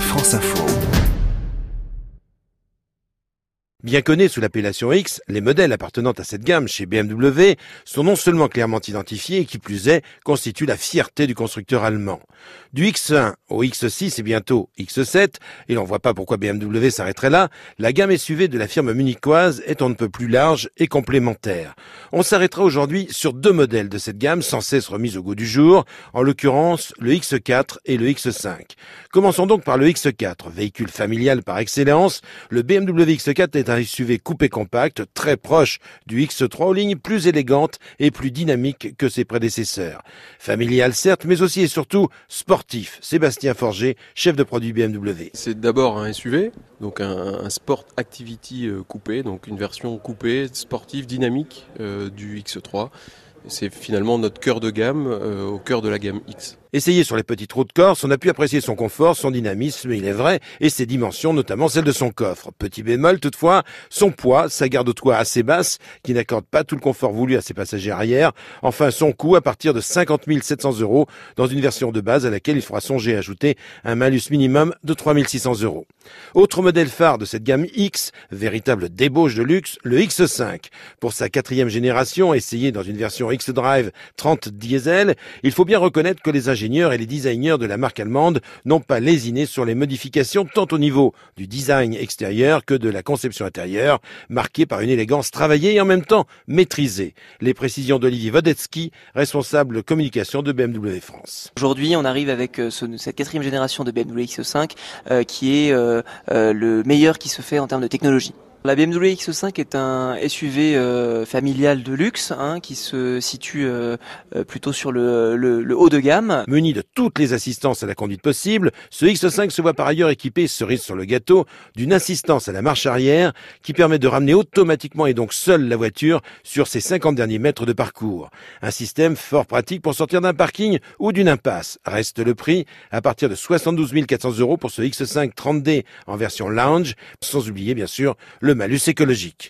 France Info. Bien connus sous l'appellation X, les modèles appartenant à cette gamme chez BMW sont non seulement clairement identifiés et qui plus est, constituent la fierté du constructeur allemand. Du X1 au X6 et bientôt X7, et l'on voit pas pourquoi BMW s'arrêterait là, la gamme SUV de la firme munichoise est on ne peut plus large et complémentaire. On s'arrêtera aujourd'hui sur deux modèles de cette gamme sans cesse remis au goût du jour, en l'occurrence le X4 et le X5. Commençons donc par le X4, véhicule familial par excellence. Le BMW X4 est un SUV coupé compact, très proche du X3 aux lignes plus élégantes et plus dynamiques que ses prédécesseurs. Familial certes, mais aussi et surtout sportif. Sébastien Forger, chef de produit BMW. C'est d'abord un SUV, donc un, Sport Activity euh, coupé, donc une version coupée, sportive, dynamique euh, du X3. C'est finalement notre cœur de gamme euh, au cœur de la gamme X. Essayé sur les petites routes Corse, on a pu apprécier son confort, son dynamisme, il est vrai, et ses dimensions, notamment celles de son coffre. Petit bémol toutefois, son poids, sa garde-toit assez basse, qui n'accorde pas tout le confort voulu à ses passagers arrière. Enfin, son coût à partir de 50 700 euros dans une version de base à laquelle il faudra songer à ajouter un malus minimum de 3 600 euros. Autre modèle phare de cette gamme X, véritable débauche de luxe, le X5. Pour sa quatrième génération, essayé dans une version X-Drive 30 diesel, il faut bien reconnaître que les ingénieurs et les designers de la marque allemande n'ont pas lésiné sur les modifications tant au niveau du design extérieur que de la conception intérieure, marquée par une élégance travaillée et en même temps maîtrisée. Les précisions d'Olivier Wodecki, responsable communication de BMW France. Aujourd'hui, on arrive avec euh, cette quatrième génération de BMW X5 euh, qui est euh, le meilleur qui se fait en termes de technologie. La BMW X5 est un SUV euh, familial de luxe hein, qui se situe euh, euh, plutôt sur le, haut de gamme. Muni de toutes les assistances à la conduite possible, ce X5 se voit par ailleurs équipé, cerise sur le gâteau, d'une assistance à la marche arrière qui permet de ramener automatiquement et donc seule la voiture sur ses 50 derniers mètres de parcours. Un système fort pratique pour sortir d'un parking ou d'une impasse. Reste le prix à partir de 72 400 euros pour ce X5 30D en version lounge, sans oublier bien sûr le malus écologique.